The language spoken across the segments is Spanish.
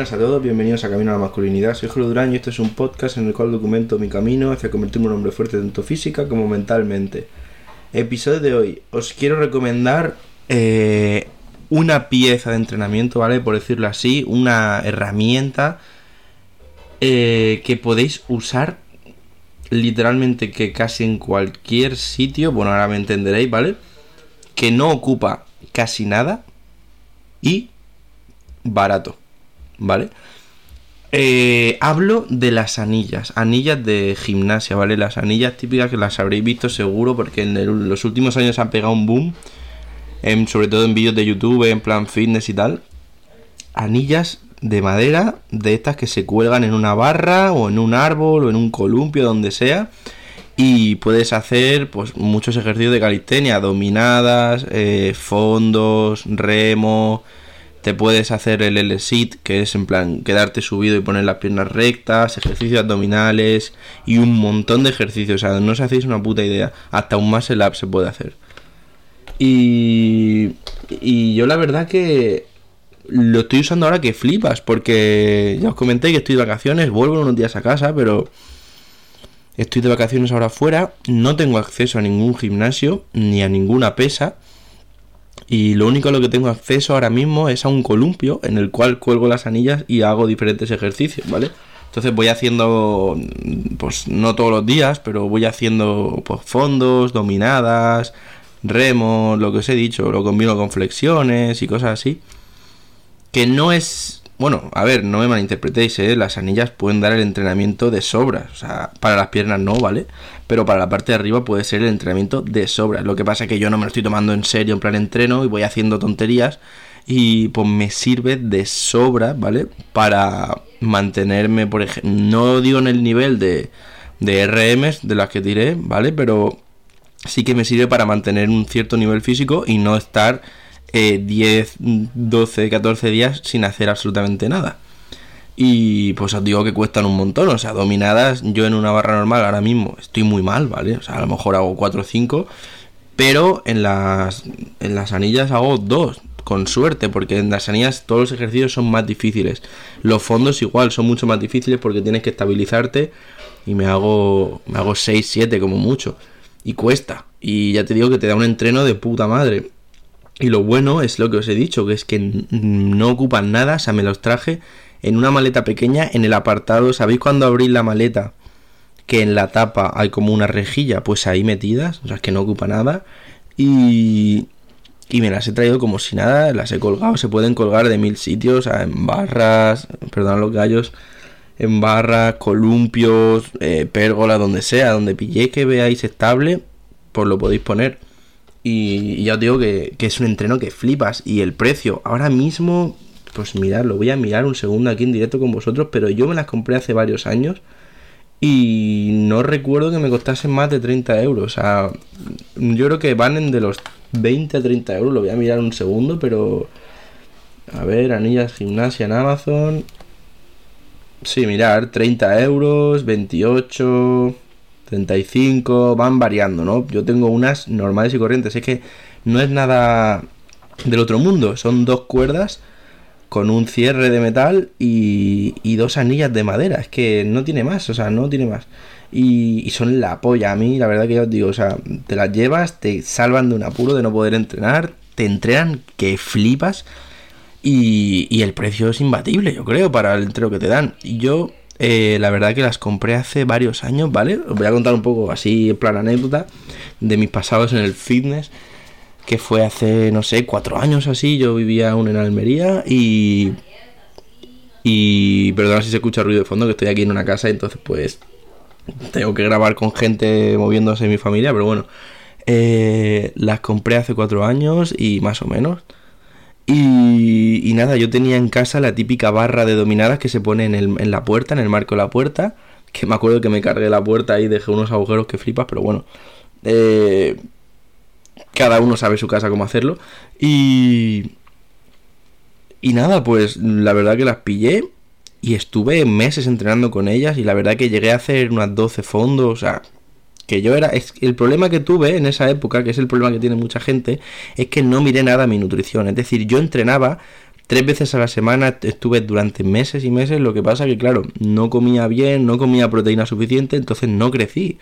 Buenas a todos, bienvenidos a Camino a la Masculinidad. Soy Julio Durán y este es un podcast en el cual documento mi camino hacia convertirme en un hombre fuerte tanto física como mentalmente. Episodio de hoy. Os quiero recomendar eh, una pieza de entrenamiento, ¿vale? Por decirlo así, una herramienta eh, que podéis usar literalmente que casi en cualquier sitio, bueno, ahora me entenderéis, ¿vale? Que no ocupa casi nada y barato. ¿Vale? Eh, hablo de las anillas, anillas de gimnasia, ¿vale? Las anillas típicas que las habréis visto seguro porque en los últimos años han pegado un boom, sobre todo en vídeos de YouTube, en plan fitness y tal. Anillas de madera, de estas que se cuelgan en una barra o en un árbol o en un columpio, donde sea. Y puedes hacer pues muchos ejercicios de calistenia, dominadas, eh, fondos, remo, te puedes hacer el L-sit, que es en plan quedarte subido y poner las piernas rectas, ejercicios abdominales y un montón de ejercicios. O sea, no os hacéis una puta idea. Hasta un muscle up se puede hacer. Y, y yo la verdad que lo estoy usando ahora que flipas, porque ya os comenté que estoy de vacaciones, vuelvo unos días a casa, pero estoy de vacaciones ahora fuera, no tengo acceso a ningún gimnasio ni a ninguna pesa. Y lo único a lo que tengo acceso ahora mismo es a un columpio en el cual cuelgo las anillas y hago diferentes ejercicios, ¿vale? Entonces voy haciendo, pues no todos los días, pero voy haciendo pues, fondos, dominadas, remos, lo que os he dicho, lo combino con flexiones y cosas así. Que no es bueno, a ver, no me malinterpretéis, ¿eh? las anillas pueden dar el entrenamiento de sobra. O sea, para las piernas no, ¿vale? Pero para la parte de arriba puede ser el entrenamiento de sobra. Lo que pasa es que yo no me lo estoy tomando en serio en plan entreno y voy haciendo tonterías. Y pues me sirve de sobra, ¿vale? Para mantenerme, por ejemplo, no digo en el nivel de, de RMs de las que tiré, ¿vale? Pero sí que me sirve para mantener un cierto nivel físico y no estar 10, 12, 14 días sin hacer absolutamente nada. Y pues os digo que cuestan un montón, o sea, dominadas yo en una barra normal ahora mismo estoy muy mal, ¿vale? O sea, a lo mejor hago 4 o 5, pero en las, en las anillas hago 2, con suerte, porque en las anillas todos los ejercicios son más difíciles. Los fondos igual son mucho más difíciles porque tienes que estabilizarte y me hago, me hago 6, 7 como mucho. Y cuesta. Y ya te digo que te da un entreno de puta madre. Y lo bueno es lo que os he dicho, que es que no ocupan nada, o sea, me los traje en una maleta pequeña en el apartado, ¿sabéis cuando abrís la maleta? Que en la tapa hay como una rejilla, pues ahí metidas, o sea, que no ocupa nada. Y, y me las he traído como si nada, las he colgado, se pueden colgar de mil sitios, o sea, en barras, perdón los gallos, en barras, columpios, eh, pérgola, donde sea, donde pilléis que veáis estable, pues lo podéis poner. Y, ya os digo que, es un entreno que flipas. Y el precio, ahora mismo, pues mirad, lo voy a mirar un segundo aquí en directo con vosotros, pero yo me las compré hace varios años y no recuerdo que me costasen más de 30 euros. O sea, yo creo que van en de los 20 a 30 euros. Lo voy a mirar un segundo, pero... A ver, anillas gimnasia en Amazon. Sí, mirar, 30 euros, 28... 35, van variando, ¿no? Yo tengo unas normales y corrientes, es que no es nada del otro mundo, son dos cuerdas con un cierre de metal y, y dos anillas de madera, es que no tiene más, o sea, no tiene más. Y, son la polla, a mí la verdad que yo os digo, o sea, te las llevas, te salvan de un apuro de no poder entrenar, te entrenan que flipas y, y el precio es imbatible, yo creo, para el entreno que te dan. Y yo eh, la verdad que las compré hace varios años, ¿vale? Os voy a contar un poco así en plan anécdota de mis pasados en el fitness, que fue hace, no sé, cuatro años así. Yo vivía aún en Almería y... Y perdona si se escucha ruido de fondo, que estoy aquí en una casa, y entonces pues tengo que grabar con gente moviéndose en mi familia, pero bueno. Eh, las compré hace cuatro años y más o menos. Y, nada, yo tenía en casa la típica barra de dominadas que se pone en, el, en la puerta, en el marco de la puerta. Que me acuerdo que me cargué la puerta y dejé unos agujeros que flipas, pero bueno. Eh, cada uno sabe su casa cómo hacerlo. Y. Y nada, pues la verdad que las pillé y estuve meses entrenando con ellas y la verdad que llegué a hacer unas 12 fondos, o sea, que yo era. El problema que tuve en esa época, que es el problema que tiene mucha gente, es que no miré nada a mi nutrición. Es decir, yo entrenaba tres veces a la semana estuve durante meses y meses, lo que pasa que claro, no comía bien, no comía proteína suficiente, entonces no crecí,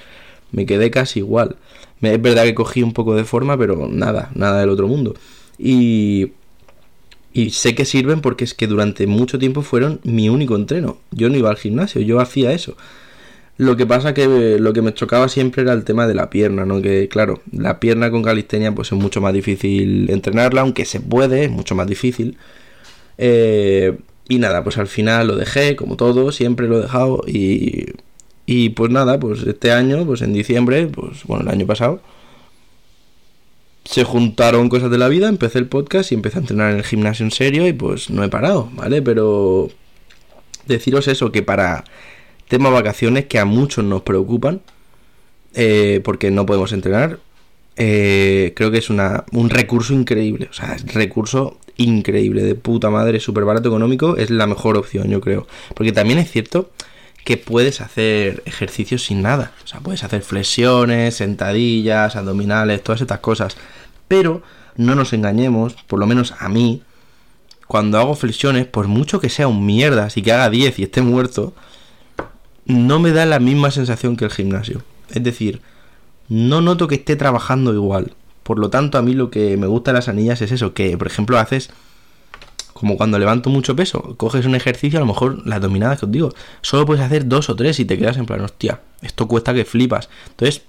me quedé casi igual. Es verdad que cogí un poco de forma, pero nada, nada del otro mundo. Y, y sé que sirven porque es que durante mucho tiempo fueron mi único entreno. Yo no iba al gimnasio, yo hacía eso. Lo que pasa que lo que me chocaba siempre era el tema de la pierna, ¿no? Que claro, la pierna con calistenia pues es mucho más difícil entrenarla, aunque se puede, es mucho más difícil. Eh, y nada, pues al final lo dejé, como todo, siempre lo he dejado. Y, y pues nada, pues este año, pues en diciembre, pues bueno, el año pasado, se juntaron cosas de la vida, empecé el podcast y empecé a entrenar en el gimnasio en serio y pues no he parado, ¿vale? Pero deciros eso, que para tema vacaciones que a muchos nos preocupan, eh, porque no podemos entrenar, eh, creo que es una, un recurso increíble, o sea, es recurso increíble, de puta madre, súper barato económico, es la mejor opción, yo creo. Porque también es cierto que puedes hacer ejercicios sin nada. O sea, puedes hacer flexiones, sentadillas, abdominales, todas estas cosas. Pero no nos engañemos, por lo menos a mí, cuando hago flexiones, por mucho que sea un mierda, y que haga 10 y esté muerto, no me da la misma sensación que el gimnasio. Es decir, no noto que esté trabajando igual. Por lo tanto, a mí lo que me gusta de las anillas es eso, que por ejemplo haces como cuando levanto mucho peso, coges un ejercicio, a lo mejor las dominadas que os digo, solo puedes hacer dos o tres y te quedas en plan, hostia, esto cuesta que flipas. Entonces,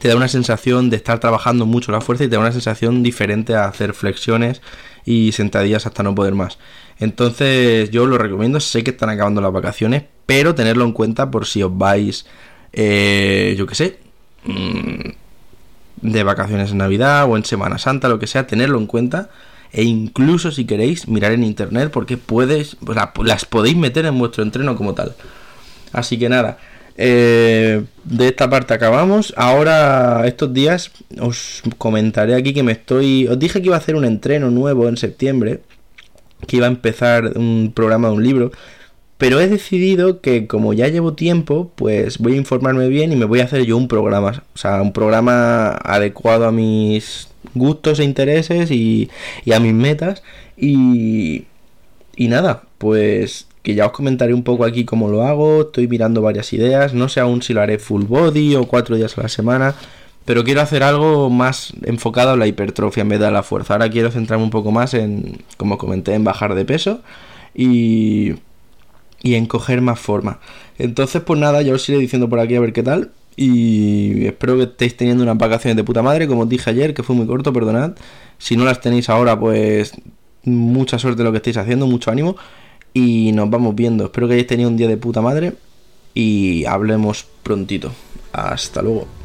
te da una sensación de estar trabajando mucho la fuerza y te da una sensación diferente a hacer flexiones y sentadillas hasta no poder más. Entonces, yo lo recomiendo, sé que están acabando las vacaciones, pero tenerlo en cuenta por si os vais, eh, yo qué sé, mmm, de vacaciones en Navidad o en Semana Santa, lo que sea, tenerlo en cuenta. E incluso si queréis mirar en internet porque puedes, las podéis meter en vuestro entreno como tal. Así que nada, eh, de esta parte acabamos. Ahora, estos días, os comentaré aquí que me estoy. Os dije que iba a hacer un entreno nuevo en septiembre. Que iba a empezar un programa de un libro. Pero he decidido que como ya llevo tiempo, pues voy a informarme bien y me voy a hacer yo un programa. O sea, un programa adecuado a mis gustos e intereses y, a mis metas. Y, y nada, pues que ya os comentaré un poco aquí cómo lo hago. Estoy mirando varias ideas. No sé aún si lo haré full body o cuatro días a la semana. Pero quiero hacer algo más enfocado a la hipertrofia en vez de a la fuerza. Ahora quiero centrarme un poco más en, como comenté, en bajar de peso. Y y en coger más forma. Entonces, pues nada, ya os iré diciendo por aquí a ver qué tal. Y espero que estéis teniendo unas vacaciones de puta madre, como os dije ayer, que fue muy corto, perdonad. Si no las tenéis ahora, pues mucha suerte lo que estáis haciendo, mucho ánimo. Y nos vamos viendo. Espero que hayáis tenido un día de puta madre. Y hablemos prontito. Hasta luego.